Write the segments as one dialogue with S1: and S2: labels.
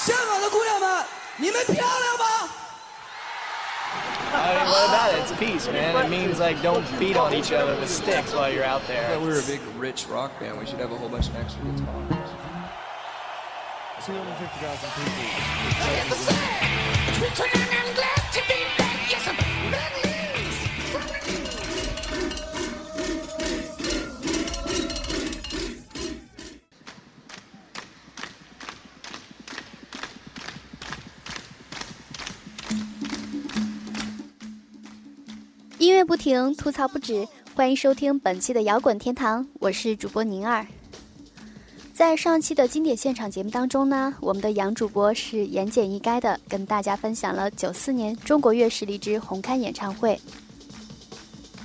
S1: 香港的姑娘们，你们漂亮吗？
S2: I mean, what about it? It's peace, man. It means like don't beat on each other with sticks while you're out
S3: If
S2: there.
S3: we were a big, rich rock band, we should have a whole bunch of extra guitars.
S4: 250,000 people.《
S5: 不停，吐槽不止》，欢迎收听本期的摇滚天堂，我是主播宁儿。在上期的经典现场节目当中呢，我们的杨主播是言简意赅的跟大家分享了九四年中国乐实力之红磡演唱会。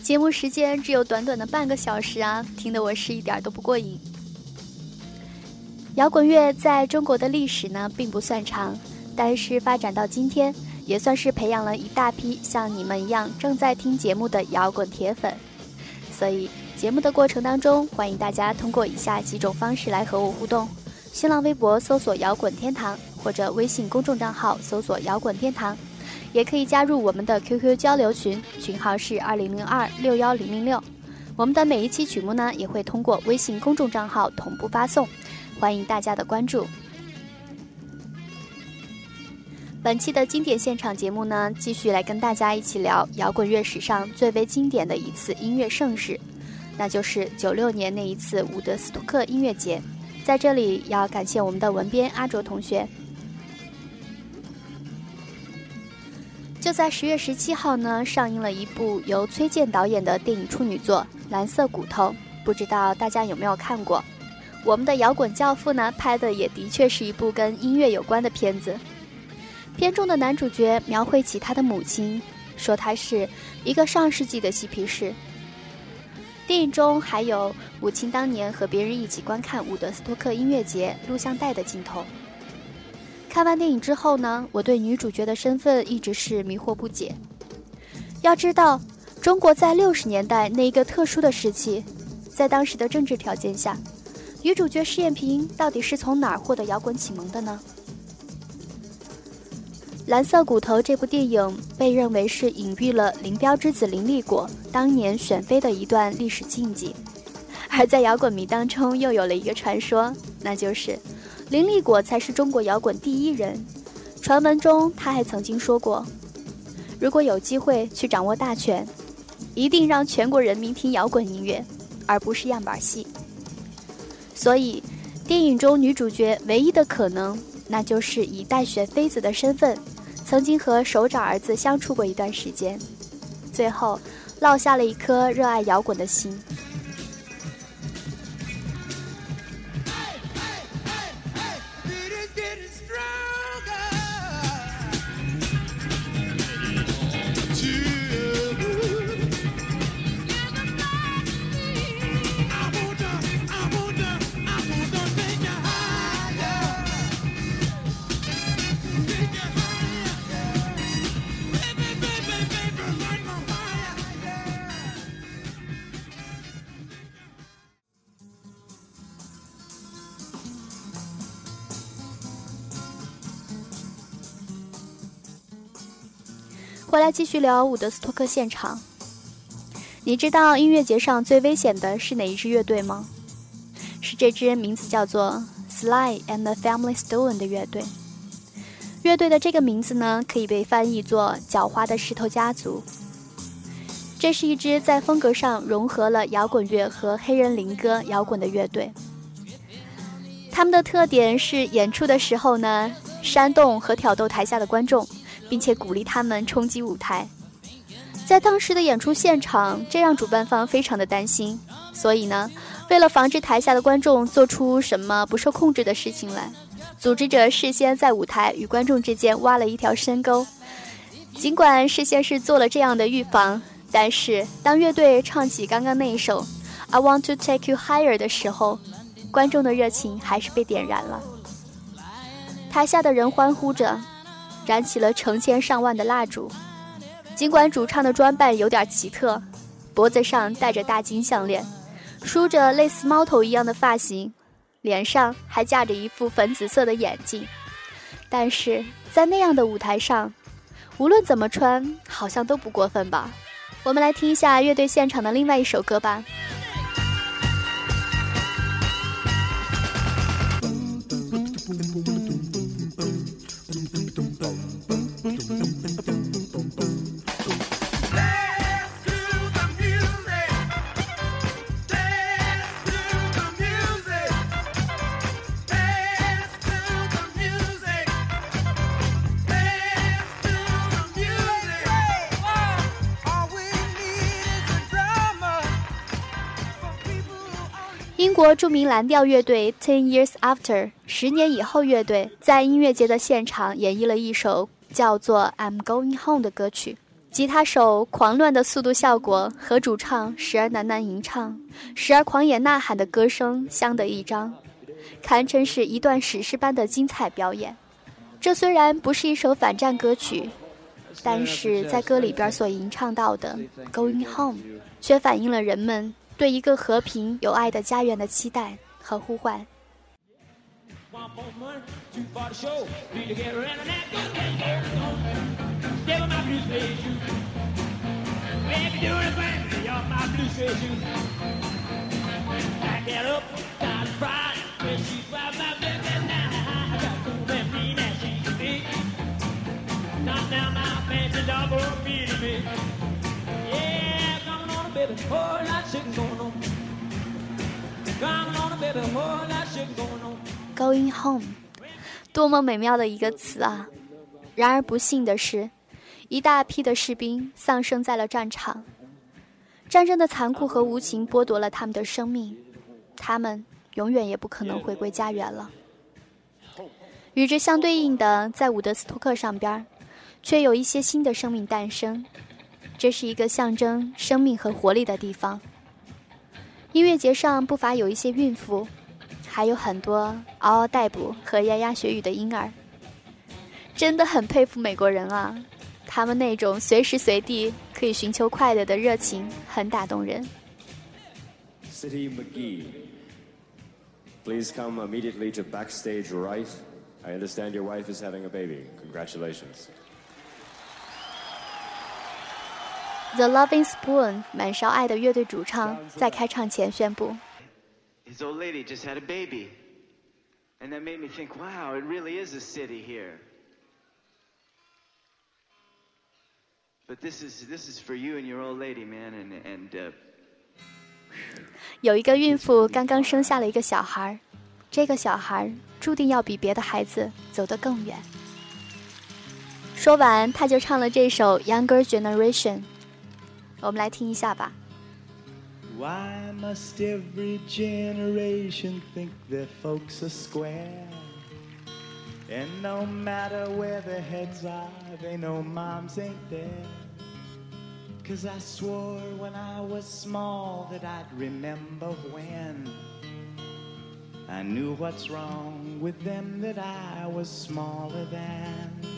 S5: 节目时间只有短短的半个小时啊，听得我是一点都不过瘾。摇滚乐在中国的历史呢并不算长，但是发展到今天，也算是培养了一大批像你们一样正在听节目的摇滚铁粉。所以节目的过程当中，欢迎大家通过以下几种方式来和我互动：新浪微博搜索“摇滚天堂”，或者微信公众账号搜索“摇滚天堂”，也可以加入我们的 QQ 交流群，群号是二零零二六幺零零六。我们的每一期曲目呢，也会通过微信公众账号同步发送，欢迎大家的关注。本期的经典现场节目呢，继续来跟大家一起聊摇滚乐史上最为经典的一次音乐盛事，那就是九六年那一次伍德斯托克音乐节。在这里要感谢我们的文编阿卓同学。就在十月十七号呢，上映了一部由崔健导演的电影处女作《蓝色骨头》，不知道大家有没有看过？我们的摇滚教父呢，拍的也的确是一部跟音乐有关的片子。片中的男主角描绘起他的母亲，说他是一个上世纪的嬉皮士。电影中还有母亲当年和别人一起观看伍德斯托克音乐节录像带的镜头。看完电影之后呢，我对女主角的身份一直是迷惑不解。要知道，中国在六十年代那一个特殊的时期，在当时的政治条件下，女主角施艳萍到底是从哪儿获得摇滚启蒙的呢？《蓝色骨头》这部电影被认为是隐喻了林彪之子林立果当年选妃的一段历史禁忌，而在摇滚迷当中又有了一个传说，那就是林立果才是中国摇滚第一人。传闻中他还曾经说过，如果有机会去掌握大权，一定让全国人民听摇滚音乐，而不是样板戏。所以，电影中女主角唯一的可能，那就是以待选妃子的身份。曾经和首长儿子相处过一段时间，最后落下了一颗热爱摇滚的心。回来继续聊伍德斯托克现场。你知道音乐节上最危险的是哪一支乐队吗？是这支名字叫做 Sly and the Family Stone 的乐队。乐队的这个名字呢，可以被翻译作“狡猾的石头家族”。这是一支在风格上融合了摇滚乐和黑人灵歌摇滚的乐队。他们的特点是演出的时候呢，煽动和挑逗台下的观众。并且鼓励他们冲击舞台。在当时的演出现场，这让主办方非常的担心。所以呢，为了防止台下的观众做出什么不受控制的事情来，组织者事先在舞台与观众之间挖了一条深沟。尽管事先是做了这样的预防，但是当乐队唱起刚刚那一首《I Want to Take You Higher》的时候，观众的热情还是被点燃了。台下的人欢呼着。燃起了成千上万的蜡烛，尽管主唱的装扮有点奇特，脖子上戴着大金项链，梳着类似猫头一样的发型，脸上还架着一副粉紫色的眼镜，但是在那样的舞台上，无论怎么穿，好像都不过分吧？我们来听一下乐队现场的另外一首歌吧。著名蓝调乐队 Ten Years After 十年以后乐队在音乐节的现场演绎了一首叫做《I'm Going Home》的歌曲。吉他手狂乱的速度效果和主唱时而喃喃吟唱、时而狂野呐喊的歌声相得益彰，堪称是一段史诗般的精彩表演。这虽然不是一首反战歌曲，但是在歌里边所吟唱到的《Going Home》，却反映了人们。对一个和平有爱的家园的期待和呼唤。Going home，多么美妙的一个词啊！然而不幸的是，一大批的士兵丧生在了战场。战争的残酷和无情剥夺了他们的生命，他们永远也不可能回归家园了。与之相对应的，在伍德斯托克上边，却有一些新的生命诞生。这是一个象征生命和活力的地方。音乐节上不乏有一些孕妇，还有很多嗷嗷待哺和牙牙学语的婴儿。真的很佩服美国人啊，他们那种随时随地可以寻求快乐的热情很打动人。
S6: City McGee，please come immediately to backstage right. I understand your wife is having a baby. Congratulations.
S5: The Loving Spoon 满勺爱的乐队主唱在开唱前宣布
S7: ：“His old lady just had a baby, and that made me think, wow, it really is a city here. But this is this is for you and your old lady, man, and and.”
S5: 有一个孕妇刚刚生下了一个小孩，这个小孩注定要比别的孩子走得更远。说完，他就唱了这首《Younger Generation》。我们来听一下吧。Why must every generation think their folks are square? And no matter where their heads are, they know moms ain't there. Cause I swore when I was small that I'd remember when I knew what's wrong with them that I was smaller than.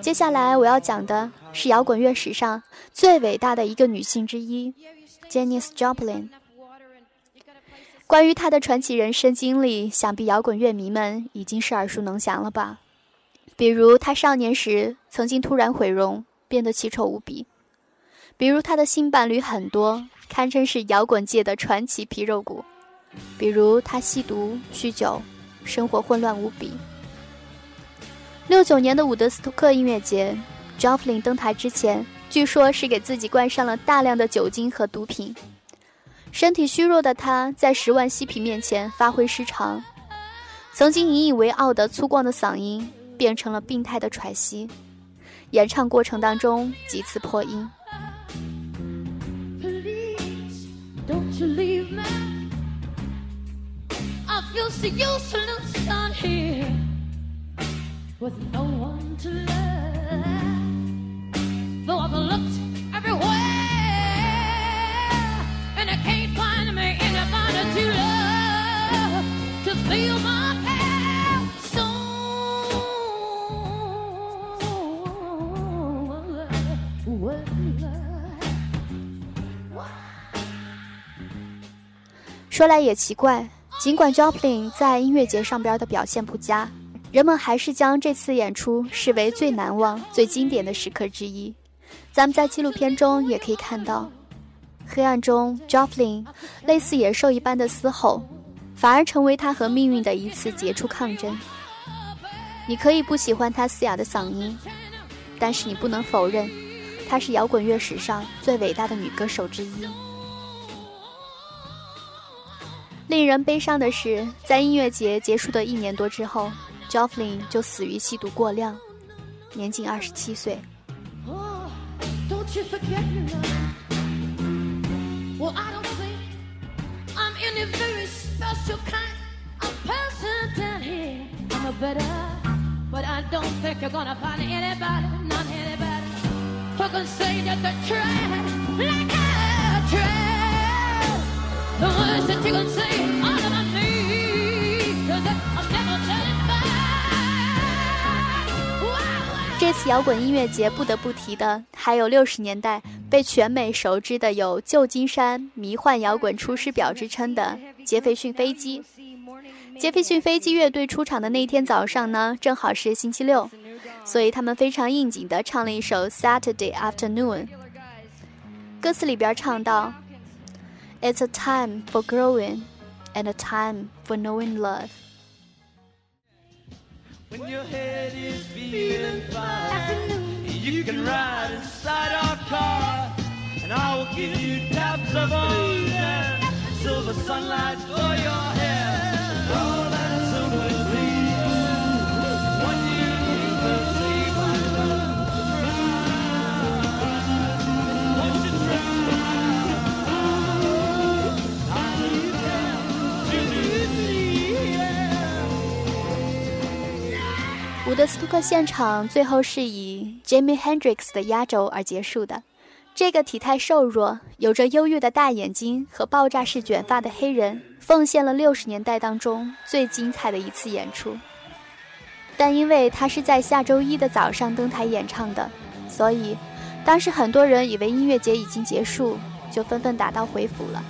S5: 接下来我要讲的是摇滚乐史上最伟大的一个女性之一，Janis Joplin。关于她的传奇人生经历，想必摇滚乐迷们已经是耳熟能详了吧？比如她少年时曾经突然毁容，变得奇丑无比；比如她的性伴侣很多，堪称是摇滚界的传奇皮肉骨；比如她吸毒、酗酒，生活混乱无比。六九年的伍德斯托克音乐节，Joplin 登台之前，据说是给自己灌上了大量的酒精和毒品。身体虚弱的他，在十万嬉皮面前发挥失常，曾经引以为傲的粗犷的嗓音变成了病态的喘息，演唱过程当中几次破音。With no one to love. Though I've looked everywhere, and I can't find me anybody to love to feel my pain. So, well, 说来也奇怪，尽管 Joplin 在音乐节上边的表现不佳，人们还是将这次演出视为最难忘、最经典的时刻之一。咱们在纪录片中也可以看到，黑暗中 Joplin 类似野兽一般的嘶吼，反而成为他和命运的一次杰出抗争。你可以不喜欢他嘶哑的嗓音，但是你不能否认，她是摇滚乐史上最伟大的女歌手之一。令人悲伤的是，在音乐节结束的一年多之后，Joplin 就死于吸毒过量，年仅二十七岁。这次摇滚音乐节不得不提的，还有六十年代被全美熟知的有“旧金山迷幻摇滚出师表”之称的杰斐逊飞机。杰斐逊飞机乐队出场的那天早上呢，正好是星期六，所以他们非常应景地唱了一首《Saturday Afternoon》。歌词里边唱到：“It's a time for growing, and a time for knowing love。”
S1: When your head is feeling fine, you can ride inside our car, and I will give you taps of ocean, silver sunlight for your
S5: 伍德斯托克现场最后是以 Jimi Hendrix 的压轴而结束的。这个体态瘦弱、有着忧郁的大眼睛和爆炸式卷发的黑人，奉献了六十年代当中最精彩的一次演出。但因为他是在下周一的早上登台演唱的，所以当时很多人以为音乐节已经结束，就纷纷打道回府了。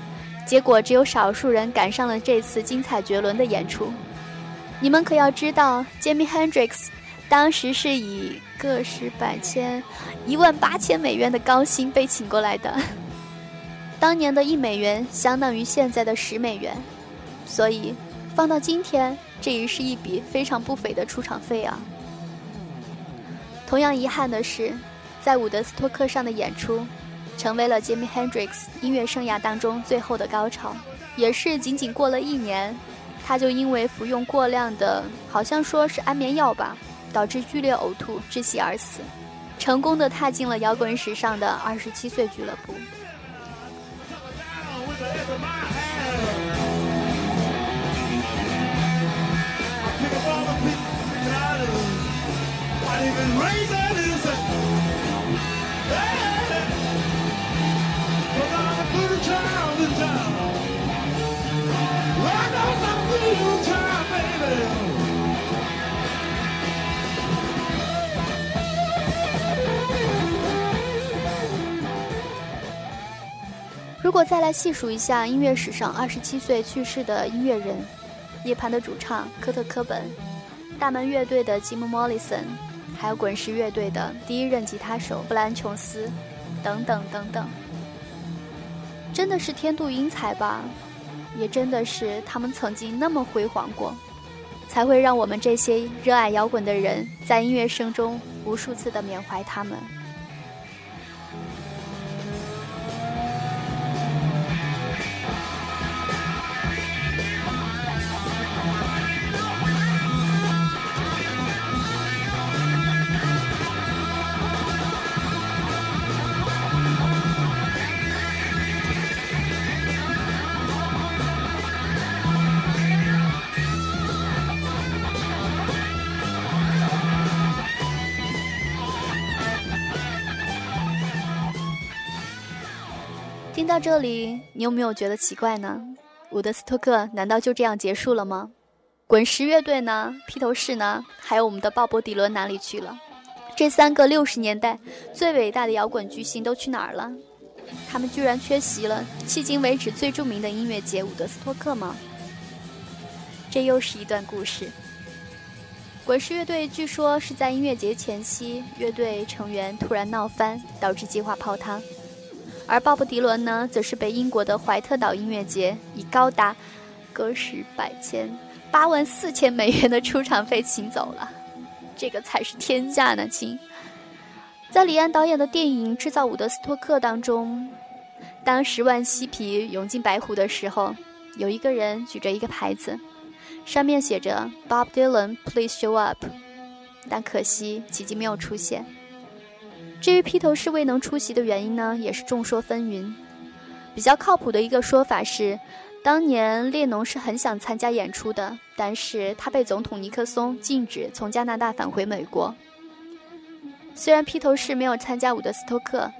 S5: 结果只有少数人赶上了这次精彩绝伦的演出。你们可要知道，Jimi Hendrix 当时是以个十百千、一万八千美元的高薪被请过来的。当年的一美元相当于现在的十美元，所以放到今天，这也是一笔非常不菲的出场费啊。同样遗憾的是，在伍德斯托克上的演出，成为了 Jimi Hendrix 音乐生涯当中最后的高潮，也是仅仅过了一年。他就因为服用过量的，好像说是安眠药吧，导致剧烈呕吐窒息而死，成功的踏进了摇滚史上的二十七岁俱乐部。如果再来细数一下音乐史上二十七岁去世的音乐人，涅槃的主唱科特·科本，大门乐队的吉姆·莫里森，还有滚石乐队的第一任吉他手布兰·琼斯，等等等等，真的是天妒英才吧？也真的是他们曾经那么辉煌过，才会让我们这些热爱摇滚的人在音乐声中无数次的缅怀他们。到这里，你有没有觉得奇怪呢？伍德斯托克难道就这样结束了吗？滚石乐队呢？披头士呢？还有我们的鲍勃迪伦哪里去了？这三个六十年代最伟大的摇滚巨星都去哪儿了？他们居然缺席了迄今为止最著名的音乐节——伍德斯托克吗？这又是一段故事。滚石乐队据说是在音乐节前夕，乐队成员突然闹翻，导致计划泡汤。而鲍勃迪伦呢，则是被英国的怀特岛音乐节以高达个十百千八万四千美元的出场费请走了。这个才是天价呢，亲！在李安导演的电影《制造伍德斯托克》当中，当十万嬉皮涌进白湖的时候，有一个人举着一个牌子，上面写着 “Bob Dylan, please show up”，但可惜奇迹没有出现。至于披头士未能出席的原因呢，也是众说纷纭。比较靠谱的一个说法是，当年列侬是很想参加演出的，但是他被总统尼克松禁止从加拿大返回美国。虽然披头士没有参加伍德斯托克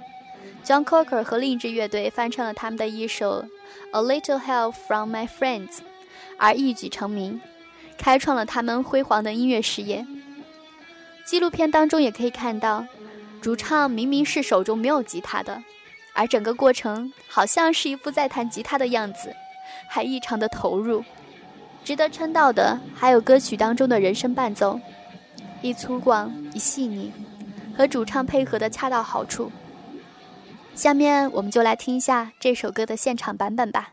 S5: ，John Cocker 和另一支乐队翻唱了他们的一首《A Little Help from My Friends》，而一举成名，开创了他们辉煌的音乐事业。纪录片当中也可以看到，主唱明明是手中没有吉他的，而整个过程好像是一副在弹吉他的样子，还异常的投入。值得称道的还有歌曲当中的人声伴奏，一粗犷，一细腻。和主唱配合的恰到好处。下面我们就来听一下这首歌的现场版本吧。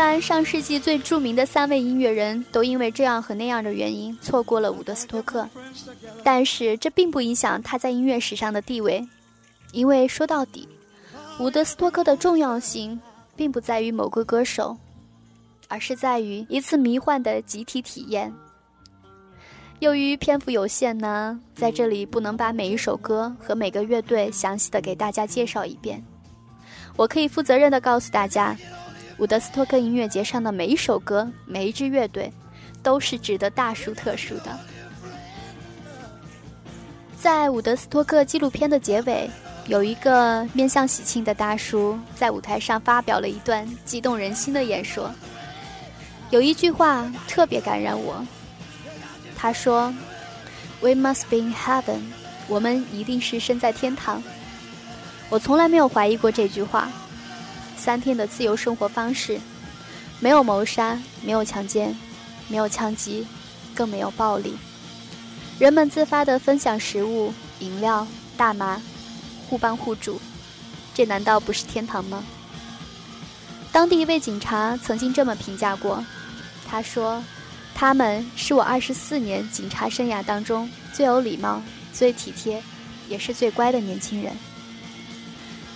S5: 虽然上世纪最著名的三位音乐人都因为这样和那样的原因错过了伍德斯托克，但是这并不影响他在音乐史上的地位。因为说到底，伍德斯托克的重要性并不在于某个歌手，而是在于一次迷幻的集体体验。由于篇幅有限呢，在这里不能把每一首歌和每个乐队详细的给大家介绍一遍。我可以负责任的告诉大家。伍德斯托克音乐节上的每一首歌、每一支乐队，都是值得大书特书的。在伍德斯托克纪录片的结尾，有一个面向喜庆的大叔在舞台上发表了一段激动人心的演说。有一句话特别感染我，他说：“We must be in heaven。”我们一定是身在天堂。我从来没有怀疑过这句话。三天的自由生活方式，没有谋杀，没有强奸，没有枪击，更没有暴力。人们自发地分享食物、饮料、大麻，互帮互助，这难道不是天堂吗？当地一位警察曾经这么评价过，他说：“他们是我二十四年警察生涯当中最有礼貌、最体贴，也是最乖的年轻人。”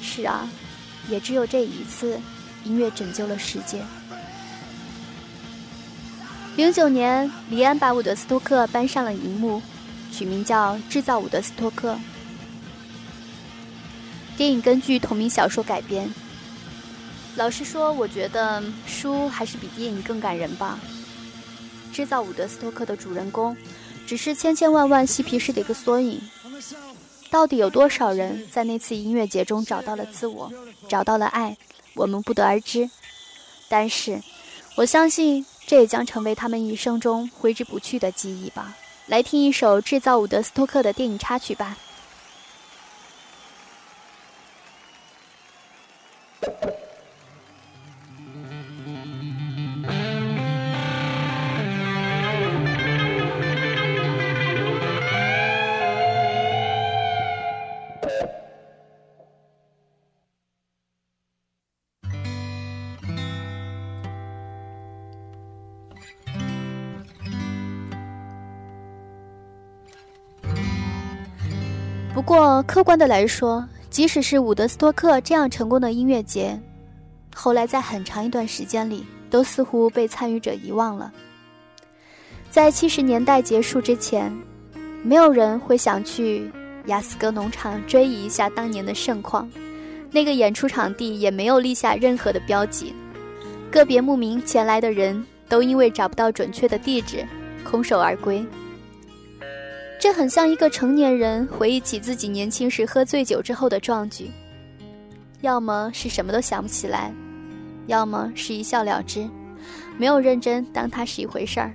S5: 是啊。也只有这一次，音乐拯救了世界。零九年，李安把伍德斯托克搬上了荧幕，取名叫《制造伍德斯托克》。电影根据同名小说改编。老实说，我觉得书还是比电影更感人吧。制造伍德斯托克的主人公，只是千千万万嬉皮士的一个缩影。到底有多少人在那次音乐节中找到了自我？找到了爱，我们不得而知。但是，我相信这也将成为他们一生中挥之不去的记忆吧。来听一首制造伍德斯托克的电影插曲吧。不过，客观的来说，即使是伍德斯托克这样成功的音乐节，后来在很长一段时间里，都似乎被参与者遗忘了。在七十年代结束之前，没有人会想去雅斯格农场追忆一下当年的盛况，那个演出场地也没有立下任何的标记，个别慕名前来的人都因为找不到准确的地址，空手而归。这很像一个成年人回忆起自己年轻时喝醉酒之后的壮举，要么是什么都想不起来，要么是一笑了之，没有认真当它是一回事儿。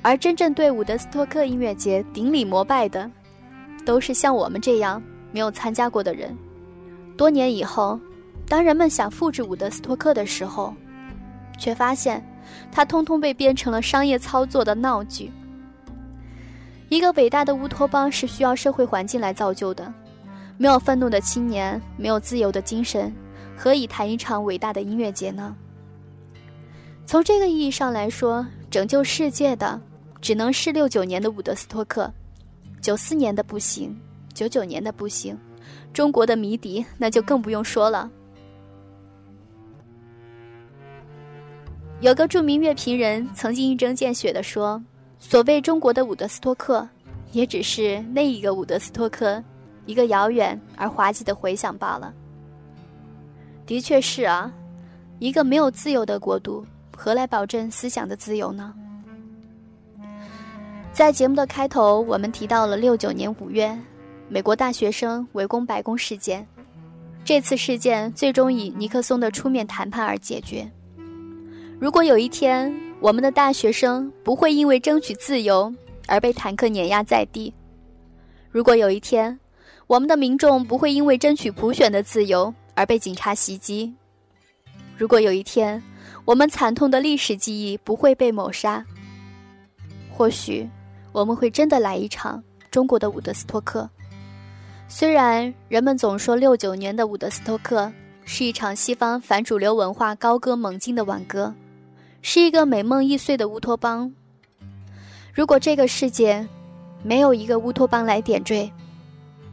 S5: 而真正对伍德斯托克音乐节顶礼膜拜的，都是像我们这样没有参加过的人。多年以后，当人们想复制伍德斯托克的时候，却发现，它通通被编成了商业操作的闹剧。一个伟大的乌托邦是需要社会环境来造就的，没有愤怒的青年，没有自由的精神，何以谈一场伟大的音乐节呢？从这个意义上来说，拯救世界的只能是六九年的伍德斯托克，九四年的不行，九九年的不行。中国的迷笛，那就更不用说了。有个著名乐评人曾经一针见血地说：“所谓中国的伍德斯托克，也只是那一个伍德斯托克，一个遥远而滑稽的回响罢了。”的确是啊，一个没有自由的国度，何来保证思想的自由呢？在节目的开头，我们提到了六九年五月。美国大学生围攻白宫事件，这次事件最终以尼克松的出面谈判而解决。如果有一天我们的大学生不会因为争取自由而被坦克碾压在地，如果有一天我们的民众不会因为争取普选的自由而被警察袭击，如果有一天我们惨痛的历史记忆不会被抹杀，或许我们会真的来一场中国的伍德斯托克。虽然人们总说六九年的伍德斯托克是一场西方反主流文化高歌猛进的挽歌，是一个美梦易碎的乌托邦。如果这个世界没有一个乌托邦来点缀，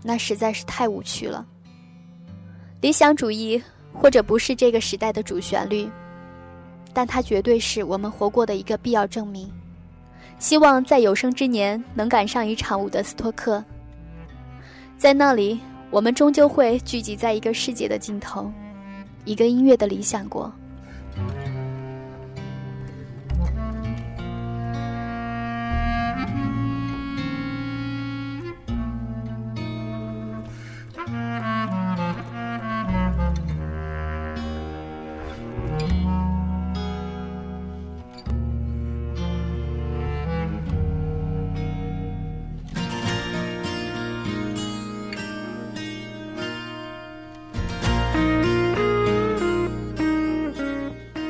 S5: 那实在是太无趣了。理想主义或者不是这个时代的主旋律，但它绝对是我们活过的一个必要证明。希望在有生之年能赶上一场伍德斯托克。在那里，我们终究会聚集在一个世界的尽头，一个音乐的理想国。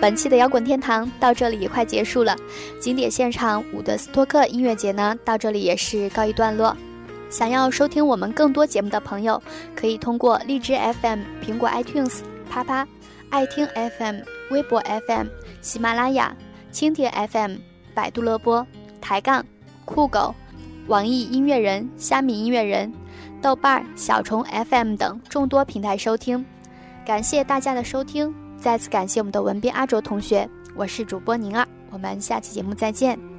S5: 本期的摇滚天堂到这里也快结束了，经典现场伍德斯托克音乐节呢，到这里也是告一段落。想要收听我们更多节目的朋友，可以通过荔枝 FM、苹果 iTunes、啪啪、爱听 FM、微博 FM、喜马拉雅、蜻蜓 FM、百度乐播、抬杠、酷狗、网易音乐人、虾米音乐人、豆瓣、小虫 FM 等众多平台收听。感谢大家的收听。再次感谢我们的文斌阿卓同学，我是主播宁儿，我们下期节目再见。